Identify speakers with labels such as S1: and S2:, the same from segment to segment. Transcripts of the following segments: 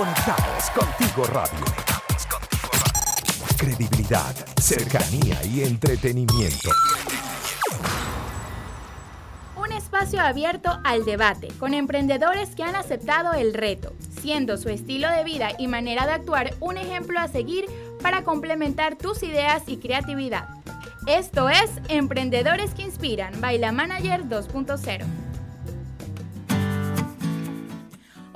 S1: Conectados contigo radio. Credibilidad, cercanía y entretenimiento.
S2: Un espacio abierto al debate con emprendedores que han aceptado el reto, siendo su estilo de vida y manera de actuar un ejemplo a seguir para complementar tus ideas y creatividad. Esto es Emprendedores que Inspiran, Baila Manager 2.0.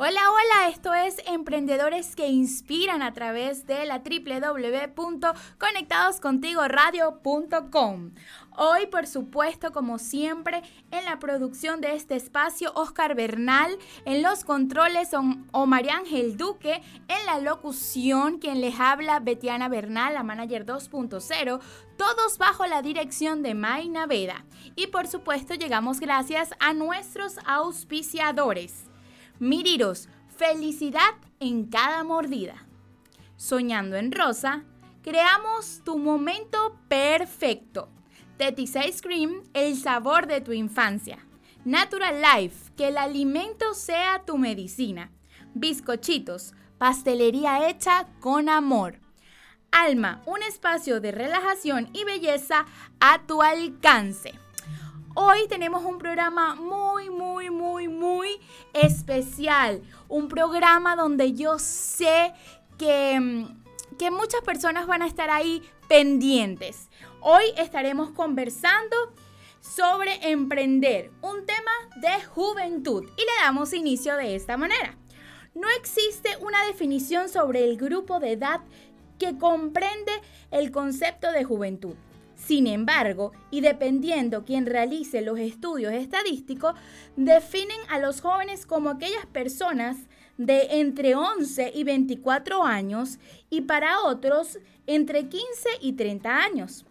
S2: Hola, hola, esto es Emprendedores que Inspiran a través de la www.conectadoscontigoradio.com. Hoy, por supuesto, como siempre, en la producción de este espacio, Oscar Bernal, en los controles, o María Ángel Duque, en la locución, quien les habla, Betiana Bernal, la manager 2.0, todos bajo la dirección de Mayna Veda. Y por supuesto, llegamos gracias a nuestros auspiciadores. Miriros, felicidad en cada mordida. Soñando en rosa, creamos tu momento perfecto. Tetis Ice Cream, el sabor de tu infancia. Natural Life, que el alimento sea tu medicina. Bizcochitos, pastelería hecha con amor. Alma, un espacio de relajación y belleza a tu alcance. Hoy tenemos un programa muy, muy, muy, muy especial. Un programa donde yo sé que, mm, que muchas personas van a estar ahí pendientes. Hoy estaremos conversando sobre emprender, un tema de juventud. Y le damos inicio de esta manera. No existe una definición sobre el grupo de edad que comprende el concepto de juventud. Sin embargo, y dependiendo quien realice los estudios estadísticos, definen a los jóvenes como aquellas personas de entre 11 y 24 años y para otros entre 15 y 30 años.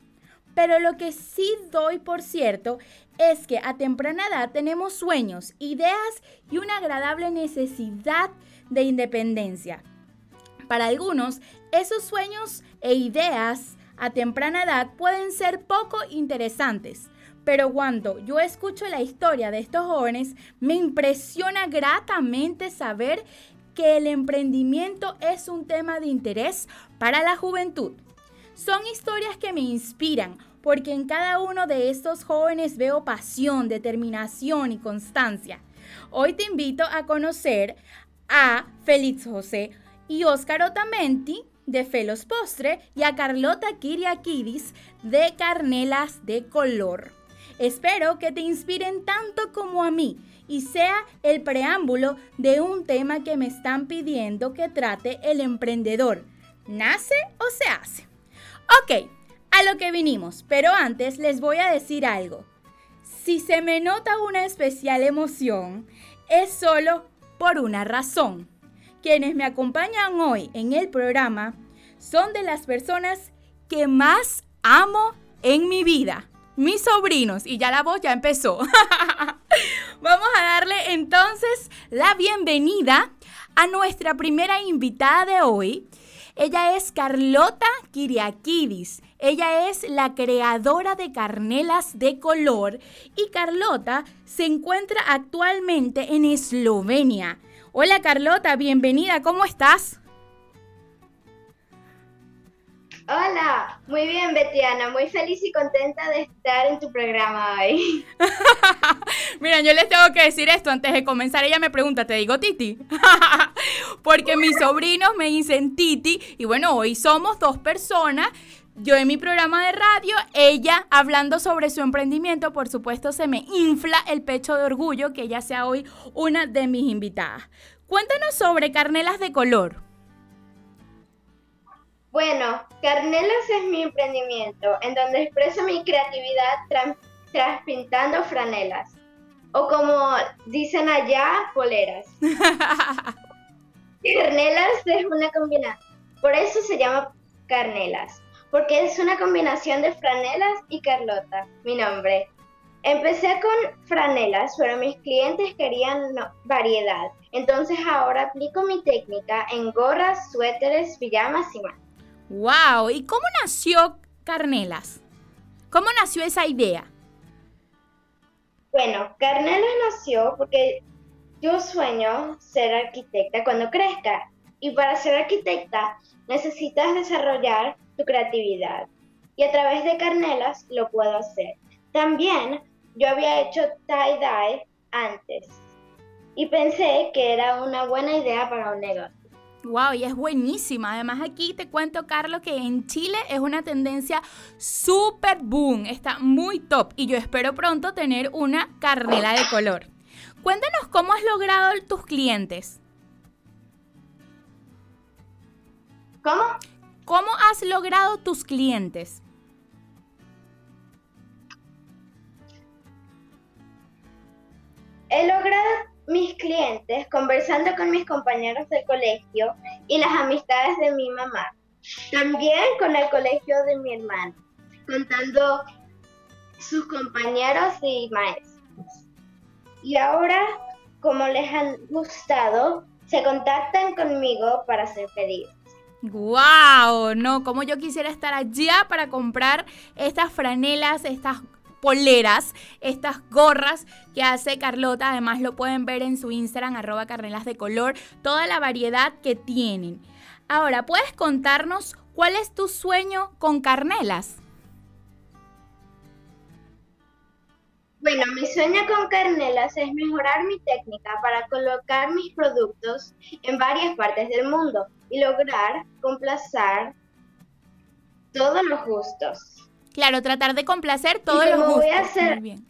S2: Pero lo que sí doy por cierto es que a temprana edad tenemos sueños, ideas y una agradable necesidad de independencia. Para algunos, esos sueños e ideas a temprana edad pueden ser poco interesantes, pero cuando yo escucho la historia de estos jóvenes, me impresiona gratamente saber que el emprendimiento es un tema de interés para la juventud. Son historias que me inspiran porque en cada uno de estos jóvenes veo pasión, determinación y constancia. Hoy te invito a conocer a Félix José y Óscar Otamendi, de Felos Postre y a Carlota Kiriakidis de Carnelas de Color. Espero que te inspiren tanto como a mí y sea el preámbulo de un tema que me están pidiendo que trate el emprendedor. ¿Nace o se hace? Ok, a lo que vinimos, pero antes les voy a decir algo. Si se me nota una especial emoción, es solo por una razón. Quienes me acompañan hoy en el programa son de las personas que más amo en mi vida. Mis sobrinos, y ya la voz ya empezó. Vamos a darle entonces la bienvenida a nuestra primera invitada de hoy. Ella es Carlota Kiriakidis. Ella es la creadora de Carnelas de Color y Carlota se encuentra actualmente en Eslovenia. Hola Carlota, bienvenida, ¿cómo estás?
S3: Hola, muy bien Betiana, muy feliz y contenta de estar en tu programa hoy.
S2: Mira, yo les tengo que decir esto antes de comenzar. Ella me pregunta, ¿te digo Titi? Porque mis sobrinos me dicen Titi y bueno, hoy somos dos personas yo en mi programa de radio, ella hablando sobre su emprendimiento, por supuesto se me infla el pecho de orgullo que ella sea hoy una de mis invitadas. Cuéntanos sobre Carnelas de Color.
S3: Bueno, Carnelas es mi emprendimiento en donde expreso mi creatividad traspintando franelas. O como dicen allá, poleras. Carnelas es una combinación. Por eso se llama Carnelas porque es una combinación de franelas y Carlota, mi nombre. Empecé con franelas, pero mis clientes querían variedad. Entonces ahora aplico mi técnica en gorras, suéteres, pijamas y más.
S2: ¡Wow! ¿Y cómo nació Carnelas? ¿Cómo nació esa idea?
S3: Bueno, Carnelas nació porque yo sueño ser arquitecta cuando crezca Y para ser arquitecta necesitas desarrollar tu creatividad. Y a través de Carnelas lo puedo hacer. También yo había hecho tie-dye antes y pensé que era una buena idea para un negocio.
S2: Wow, y es buenísima. Además aquí te cuento, Carlos, que en Chile es una tendencia súper boom. Está muy top y yo espero pronto tener una carnela de color. Cuéntanos cómo has logrado tus clientes.
S3: ¿Cómo?
S2: ¿Cómo has logrado tus clientes?
S3: He logrado mis clientes conversando con mis compañeros del colegio y las amistades de mi mamá. También con el colegio de mi hermano, contando sus compañeros y maestros. Y ahora, como les han gustado, se contactan conmigo para hacer pedidos.
S2: ¡Wow! No, como yo quisiera estar allá para comprar estas franelas, estas poleras, estas gorras que hace Carlota. Además lo pueden ver en su Instagram, arroba carnelas de color, toda la variedad que tienen. Ahora, ¿puedes contarnos cuál es tu sueño con Carnelas?
S3: Bueno, mi sueño con Carnelas es mejorar mi técnica para colocar mis productos en varias partes del mundo y lograr complacer todos los gustos.
S2: Claro, tratar de complacer todos los gustos. Voy a hacer... bien.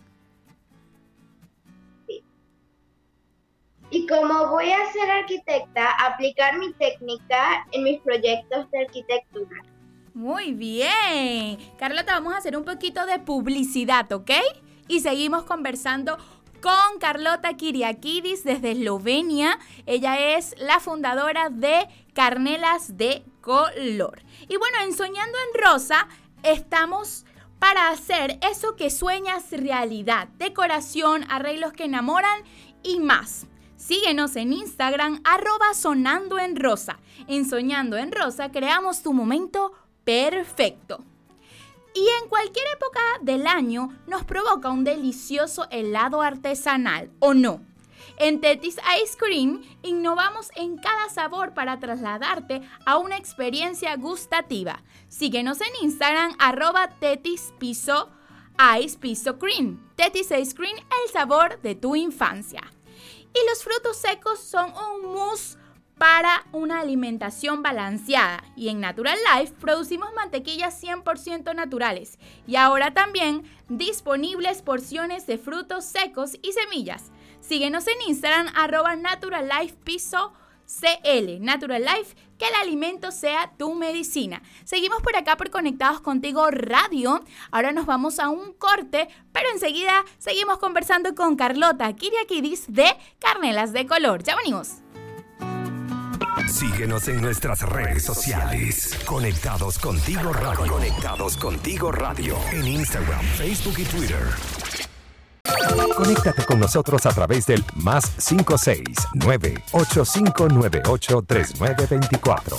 S3: Y como voy a ser arquitecta, aplicar mi técnica en mis proyectos de arquitectura.
S2: Muy bien. Carlota, vamos a hacer un poquito de publicidad, ¿ok? Y seguimos conversando con Carlota Kiriakidis desde Eslovenia. Ella es la fundadora de Carnelas de Color. Y bueno, en Soñando en Rosa estamos para hacer eso que sueñas realidad, decoración, arreglos que enamoran y más. Síguenos en Instagram arroba sonando en rosa. En Soñando en Rosa creamos tu momento perfecto. Y en cualquier época del año nos provoca un delicioso helado artesanal, ¿o no? En Tetis Ice Cream innovamos en cada sabor para trasladarte a una experiencia gustativa. Síguenos en Instagram arroba Tetis Piso Ice Piso Cream. Tetis Ice Cream, el sabor de tu infancia. Y los frutos secos son un mousse para una alimentación balanceada. Y en Natural Life producimos mantequillas 100% naturales. Y ahora también disponibles porciones de frutos secos y semillas. Síguenos en Instagram arroba Natural Life Piso CL, Natural Life, que el alimento sea tu medicina. Seguimos por acá por Conectados Contigo Radio. Ahora nos vamos a un corte, pero enseguida seguimos conversando con Carlota Kiriakidis de Carnelas de Color. Ya venimos.
S1: Síguenos en nuestras redes sociales. Conectados Contigo Radio. Conectados Contigo Radio. En Instagram, Facebook y Twitter. Conéctate con nosotros a través del más 569 8598 3924.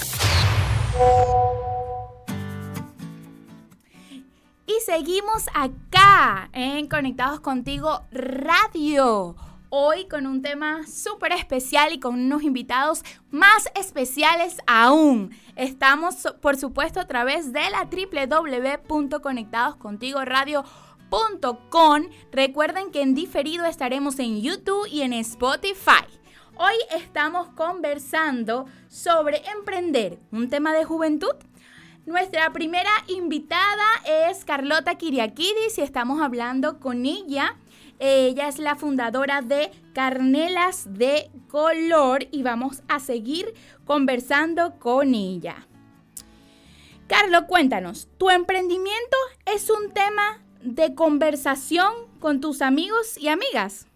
S2: Y seguimos acá en Conectados Contigo Radio. Hoy con un tema súper especial y con unos invitados más especiales aún. Estamos, por supuesto, a través de la www.conectadoscontigoradio.com Recuerden que en diferido estaremos en YouTube y en Spotify. Hoy estamos conversando sobre emprender, un tema de juventud. Nuestra primera invitada es Carlota Kiriakidis y estamos hablando con ella. Ella es la fundadora de Carnelas de Color y vamos a seguir conversando con ella. Carlos, cuéntanos, ¿tu emprendimiento es un tema de conversación con tus amigos y amigas?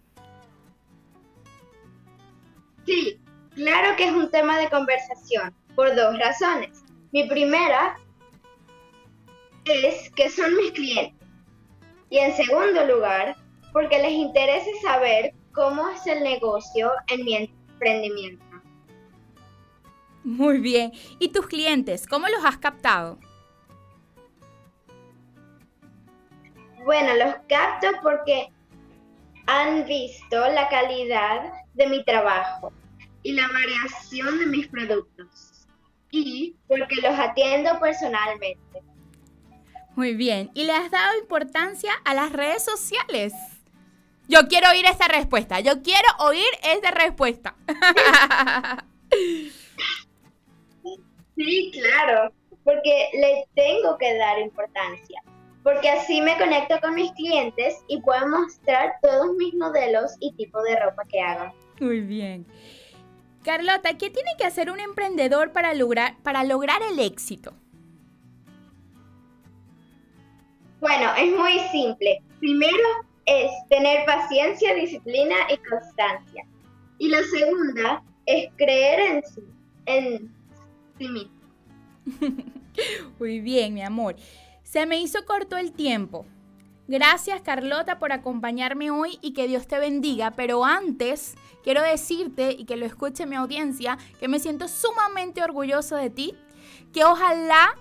S3: Sí, claro que es un tema de conversación, por dos razones. Mi primera es que son mis clientes. Y en segundo lugar, porque les interesa saber cómo es el negocio en mi emprendimiento.
S2: Muy bien. ¿Y tus clientes, cómo los has captado?
S3: Bueno, los capto porque han visto la calidad de mi trabajo. y la variación de mis productos. Y porque los atiendo personalmente.
S2: Muy bien. ¿Y le has dado importancia a las redes sociales? Yo quiero oír esta respuesta. Yo quiero oír esta respuesta.
S3: Sí, claro, porque le tengo que dar importancia, porque así me conecto con mis clientes y puedo mostrar todos mis modelos y tipo de ropa que hago.
S2: Muy bien. Carlota, ¿qué tiene que hacer un emprendedor para lograr, para lograr el éxito?
S3: Bueno, es muy simple. Primero es tener paciencia, disciplina y constancia. Y la segunda es creer en sí, en sí mismo.
S2: Muy bien, mi amor. Se me hizo corto el tiempo. Gracias Carlota por acompañarme hoy y que Dios te bendiga. Pero antes quiero decirte y que lo escuche mi audiencia que me siento sumamente orgulloso de ti. Que ojalá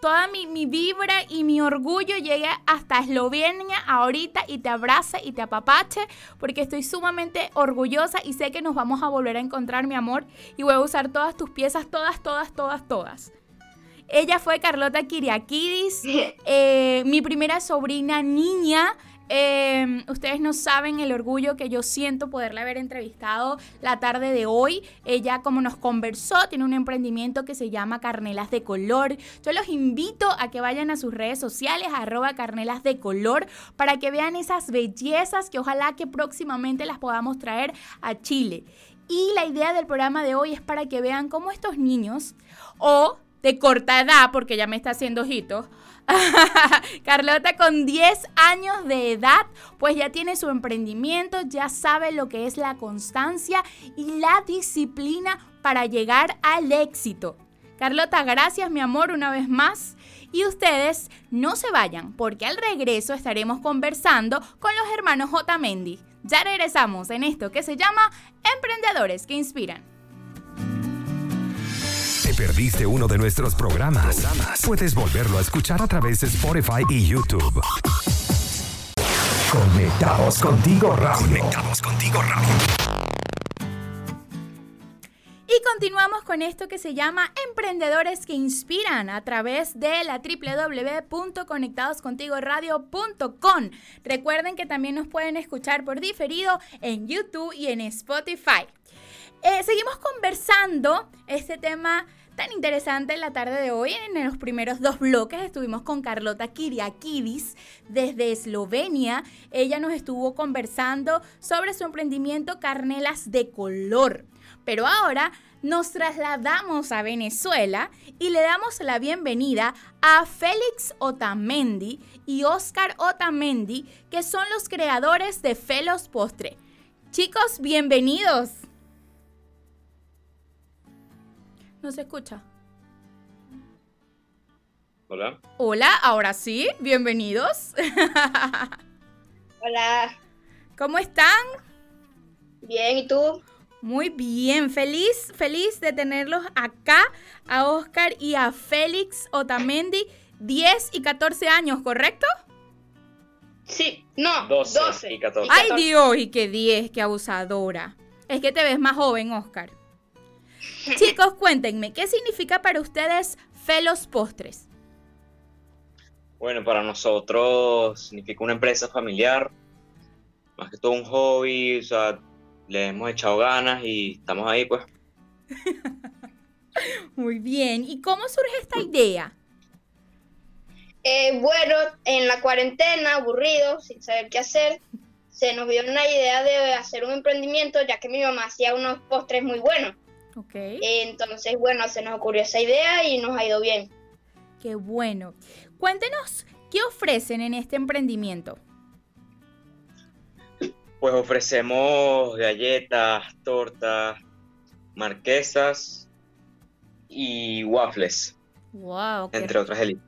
S2: toda mi, mi, vibra y mi orgullo llegue hasta Eslovenia ahorita y te abrace y te apapache porque estoy sumamente orgullosa y sé que nos vamos a volver a encontrar mi amor y voy a usar todas tus piezas, todas, todas, todas, todas. Ella fue Carlota Kiriakidis, eh, mi primera sobrina niña. Em, ustedes no saben el orgullo que yo siento poderla haber entrevistado la tarde de hoy. Ella, como nos conversó, tiene un emprendimiento que se llama Carnelas de Color. Yo los invito a que vayan a sus redes sociales, arroba Carnelas de Color, para que vean esas bellezas que ojalá que próximamente las podamos traer a Chile. Y la idea del programa de hoy es para que vean cómo estos niños o de corta edad, porque ya me está haciendo ojitos. Carlota con 10 años de edad, pues ya tiene su emprendimiento, ya sabe lo que es la constancia y la disciplina para llegar al éxito. Carlota, gracias mi amor una vez más. Y ustedes no se vayan, porque al regreso estaremos conversando con los hermanos J. Mendy. Ya regresamos en esto que se llama Emprendedores que Inspiran
S1: perdiste uno de nuestros programas, puedes volverlo a escuchar a través de Spotify y YouTube. Conectados contigo radio. Conectados contigo radio.
S2: Y continuamos con esto que se llama Emprendedores que Inspiran a través de la www.conectadoscontigoradio.com. Recuerden que también nos pueden escuchar por diferido en YouTube y en Spotify. Eh, seguimos conversando este tema tan interesante la tarde de hoy. En los primeros dos bloques estuvimos con Carlota Kiriakidis desde Eslovenia. Ella nos estuvo conversando sobre su emprendimiento Carnelas de Color. Pero ahora nos trasladamos a Venezuela y le damos la bienvenida a Félix Otamendi y Oscar Otamendi, que son los creadores de Felos Postre. Chicos, bienvenidos. No se escucha.
S4: Hola.
S2: Hola, ahora sí, bienvenidos.
S3: Hola.
S2: ¿Cómo están?
S3: Bien, ¿y tú?
S2: Muy bien, feliz, feliz de tenerlos acá, a Oscar y a Félix Otamendi, 10 y 14 años, ¿correcto?
S3: Sí, no,
S4: 12, y 14.
S2: Ay Dios, y qué 10, qué abusadora. Es que te ves más joven, Oscar. Chicos, cuéntenme, ¿qué significa para ustedes Felos Postres?
S4: Bueno, para nosotros significa una empresa familiar, más que todo un hobby, o sea, le hemos echado ganas y estamos ahí, pues.
S2: Muy bien, ¿y cómo surge esta idea?
S5: Eh, bueno, en la cuarentena, aburrido, sin saber qué hacer, se nos dio una idea de hacer un emprendimiento, ya que mi mamá hacía unos postres muy buenos. Entonces, bueno, se nos ocurrió esa idea y nos ha ido bien.
S2: Qué bueno. Cuéntenos, ¿qué ofrecen en este emprendimiento?
S4: Pues ofrecemos galletas, tortas, marquesas y waffles.
S2: Wow,
S4: entre otras delicias.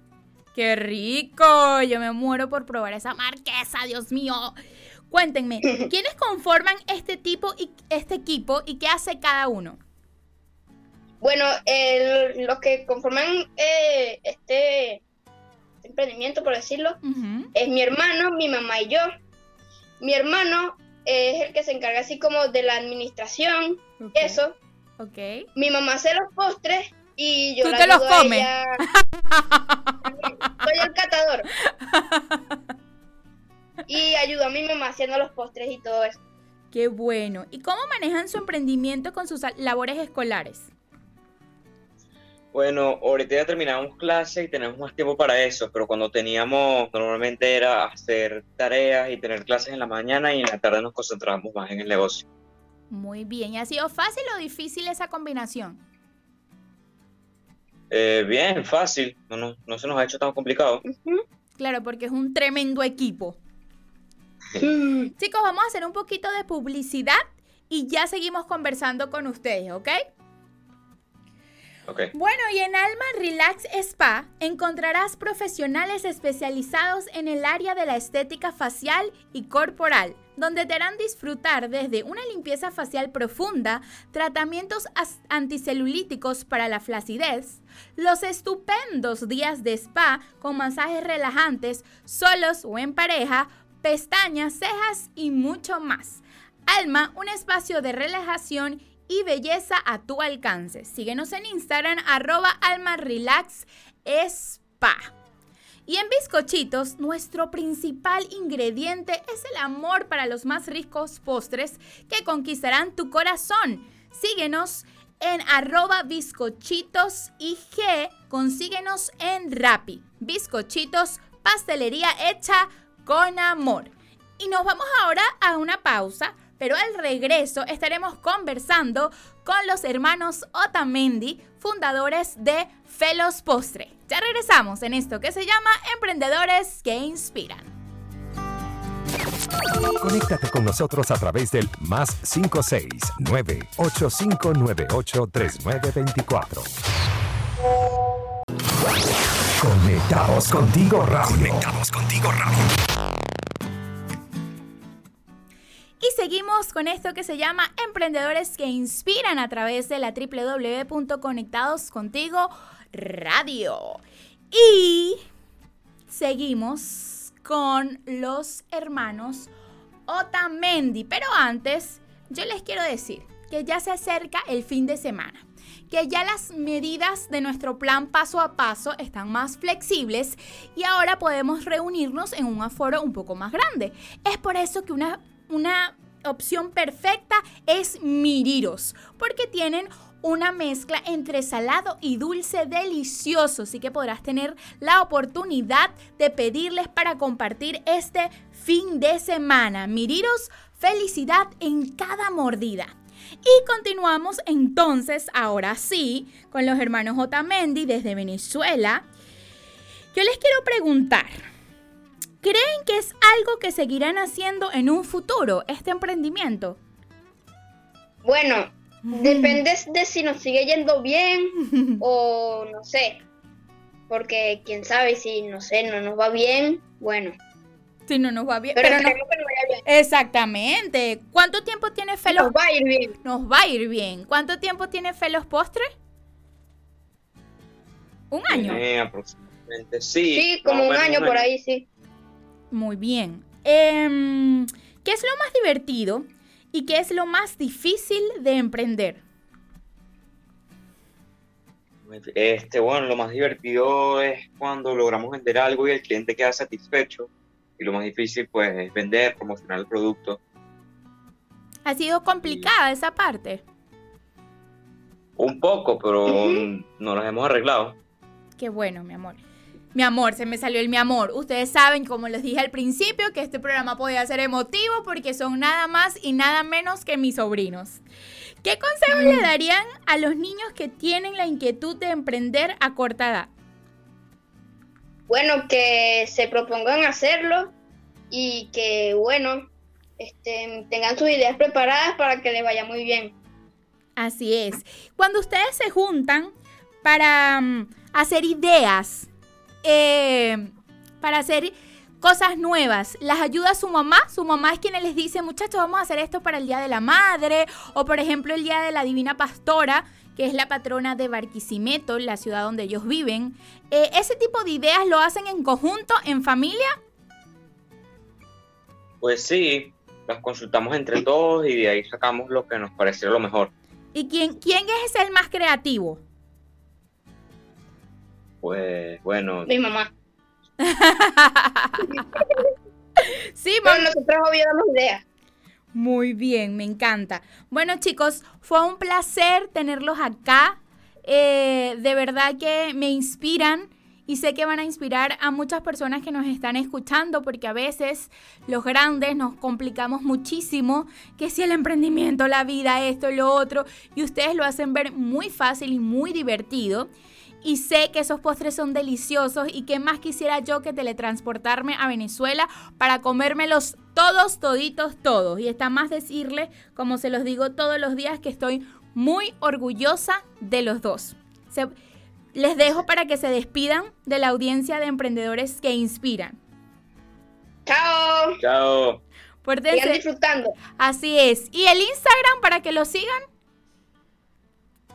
S2: ¡Qué rico! Yo me muero por probar esa marquesa, Dios mío. Cuéntenme, ¿quiénes conforman este tipo y este equipo y qué hace cada uno?
S5: Bueno, los que conforman eh, este, emprendimiento, por decirlo, es mi hermano, mi mamá y yo. Mi hermano es el que se encarga así como de la administración, eso. Ok. Mi mamá hace los postres y yo
S2: ¿Tú te los comes?
S5: Soy el catador. y ayudo a mi mamá haciendo los postres y todo eso.
S2: Qué bueno. ¿Y cómo manejan su emprendimiento con sus labores escolares?
S4: Bueno, ahorita ya terminamos clase y tenemos más tiempo para eso, pero cuando teníamos, normalmente era hacer tareas y tener clases en la mañana y en la tarde nos concentrábamos más en el negocio.
S2: Muy bien, ¿y ha sido fácil o difícil esa combinación?
S4: Eh, bien, fácil, no, no, no, se nos ha hecho tan complicado.
S2: Claro, porque es un tremendo equipo. Chicos, vamos a hacer un poquito de publicidad y ya seguimos conversando con ustedes, ¿ok? Bueno, y en Alma Relax Spa encontrarás profesionales especializados en el área de la estética facial y corporal, donde te harán disfrutar desde una limpieza facial profunda, tratamientos anticelulíticos para la flacidez, los estupendos días de spa con masajes relajantes, solos o en pareja, pestañas, cejas y mucho más. Alma, un espacio de relajación y belleza a tu alcance. Síguenos en Instagram arroba spa. Y en bizcochitos, nuestro principal ingrediente es el amor para los más ricos postres que conquistarán tu corazón. Síguenos en arroba bizcochitos y G, consíguenos en Rappi. Bizcochitos, pastelería hecha con amor. Y nos vamos ahora a una pausa pero al regreso estaremos conversando con los hermanos Otamendi, fundadores de Felos Postre. Ya regresamos en esto que se llama Emprendedores que Inspiran.
S1: Conéctate con nosotros a través del más 569 8598 3924. Conectados contigo radio. Conectados contigo radio.
S2: Con esto que se llama Emprendedores que Inspiran a través de la www.conectadoscontigo radio. Y seguimos con los hermanos Otamendi. Pero antes, yo les quiero decir que ya se acerca el fin de semana que ya las medidas de nuestro plan paso a paso están más flexibles y ahora podemos reunirnos en un aforo un poco más grande. Es por eso que una una opción perfecta es Miriros, porque tienen una mezcla entre salado y dulce delicioso, así que podrás tener la oportunidad de pedirles para compartir este fin de semana. Miriros, felicidad en cada mordida. Y continuamos entonces, ahora sí, con los hermanos Otamendi desde Venezuela. Yo les quiero preguntar, ¿Creen que es algo que seguirán haciendo en un futuro, este emprendimiento?
S5: Bueno, mm. depende de si nos sigue yendo bien o no sé. Porque quién sabe si, no sé, no nos va bien, bueno.
S2: Si no nos va bien.
S5: Pero, no, que nos vaya bien.
S2: Exactamente. ¿Cuánto tiempo tiene Felos?
S5: Nos va a ir bien.
S2: Nos va a ir bien. ¿Cuánto tiempo tiene Felos Postres? ¿Un año?
S4: aproximadamente, sí.
S5: Sí, como un año por ahí, sí.
S2: Muy bien. Em, ¿Qué es lo más divertido y qué es lo más difícil de emprender?
S4: Este, bueno, lo más divertido es cuando logramos vender algo y el cliente queda satisfecho. Y lo más difícil, pues, es vender, promocionar el producto.
S2: ¿Ha sido complicada esa parte?
S4: Un poco, pero no nos hemos arreglado.
S2: Qué bueno, mi amor. Mi amor, se me salió el mi amor. Ustedes saben, como les dije al principio, que este programa podía ser emotivo porque son nada más y nada menos que mis sobrinos. ¿Qué consejos le darían a los niños que tienen la inquietud de emprender a corta edad?
S5: Bueno, que se propongan hacerlo y que, bueno, este, tengan sus ideas preparadas para que les vaya muy bien.
S2: Así es. Cuando ustedes se juntan para mm, hacer ideas, eh, para hacer cosas nuevas. Las ayuda su mamá. Su mamá es quien les dice, muchachos, vamos a hacer esto para el Día de la Madre. O por ejemplo el Día de la Divina Pastora, que es la patrona de Barquisimeto, la ciudad donde ellos viven. Eh, ¿Ese tipo de ideas lo hacen en conjunto, en familia?
S4: Pues sí, las consultamos entre todos y de ahí sacamos lo que nos parece lo mejor.
S2: ¿Y quién, quién es el más creativo?
S4: Pues bueno.
S5: Mi mamá.
S2: sí, mamá.
S5: nosotros obvio damos ideas.
S2: Muy bien, me encanta. Bueno chicos, fue un placer tenerlos acá. Eh, de verdad que me inspiran y sé que van a inspirar a muchas personas que nos están escuchando porque a veces los grandes nos complicamos muchísimo, que si el emprendimiento, la vida, esto, lo otro, y ustedes lo hacen ver muy fácil y muy divertido. Y sé que esos postres son deliciosos y que más quisiera yo que teletransportarme a Venezuela para comérmelos todos, toditos, todos. Y está más decirles, como se los digo todos los días, que estoy muy orgullosa de los dos. les dejo para que se despidan de la audiencia de emprendedores que inspiran.
S5: Chao.
S4: Chao.
S5: Sigan disfrutando.
S2: Así es. ¿Y el Instagram para que lo sigan?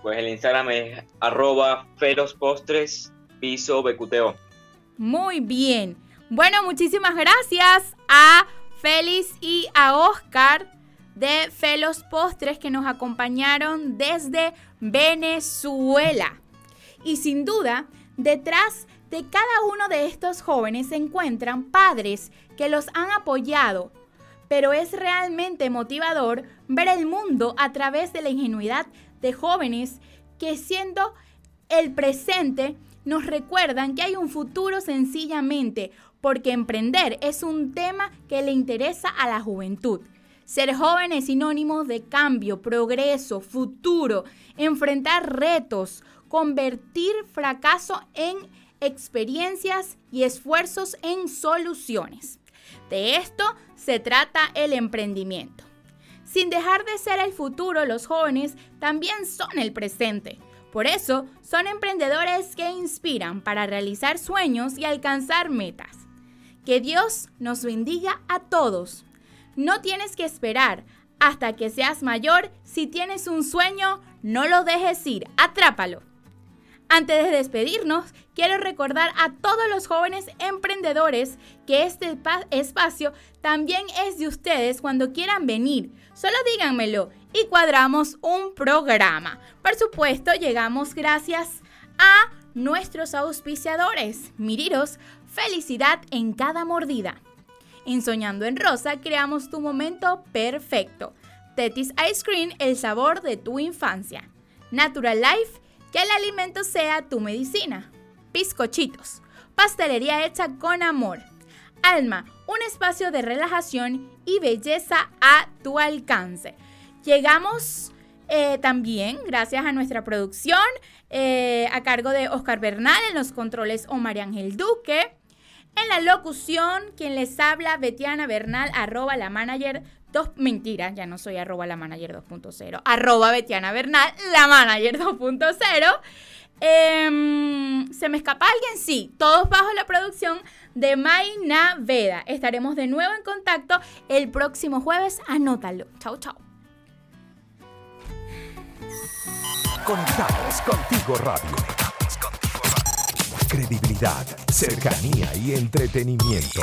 S4: Pues el Instagram es arroba.
S2: Muy bien. Bueno, muchísimas gracias a Félix y a Oscar de Felos Postres que nos acompañaron desde Venezuela. Y sin duda, detrás de cada uno de estos jóvenes se encuentran padres que los han apoyado, pero es realmente motivador ver el mundo a través de la ingenuidad de jóvenes que siendo el presente nos recuerdan que hay un futuro sencillamente porque emprender es un tema que le interesa a la juventud. Ser joven es sinónimo de cambio, progreso, futuro, enfrentar retos, convertir fracaso en experiencias y esfuerzos en soluciones. De esto se trata el emprendimiento. Sin dejar de ser el futuro, los jóvenes también son el presente. Por eso, son emprendedores que inspiran para realizar sueños y alcanzar metas. Que Dios nos bendiga a todos. No tienes que esperar hasta que seas mayor. Si tienes un sueño, no lo dejes ir, atrápalo. Antes de despedirnos, quiero recordar a todos los jóvenes emprendedores que este espacio también es de ustedes cuando quieran venir. Solo díganmelo y cuadramos un programa. Por supuesto, llegamos gracias a nuestros auspiciadores. Miriros, felicidad en cada mordida. En Soñando en Rosa creamos tu momento perfecto. Tetis Ice Cream, el sabor de tu infancia. Natural Life, que el alimento sea tu medicina. Piscochitos, pastelería hecha con amor. Alma, un espacio de relajación y belleza a tu alcance. Llegamos eh, también gracias a nuestra producción eh, a cargo de Oscar Bernal en los controles o María Ángel Duque. En la locución, quien les habla, Betiana Bernal, arroba la manager Dos, mentiras, ya no soy arroba la manager 2.0. Arroba Betiana Bernal, la manager 2.0. Em, ¿Se me escapa alguien? Sí, todos bajo la producción de Mayna Veda. Estaremos de nuevo en contacto el próximo jueves. Anótalo. Chau, chau.
S1: Conectados contigo radio. Credibilidad, cercanía y entretenimiento.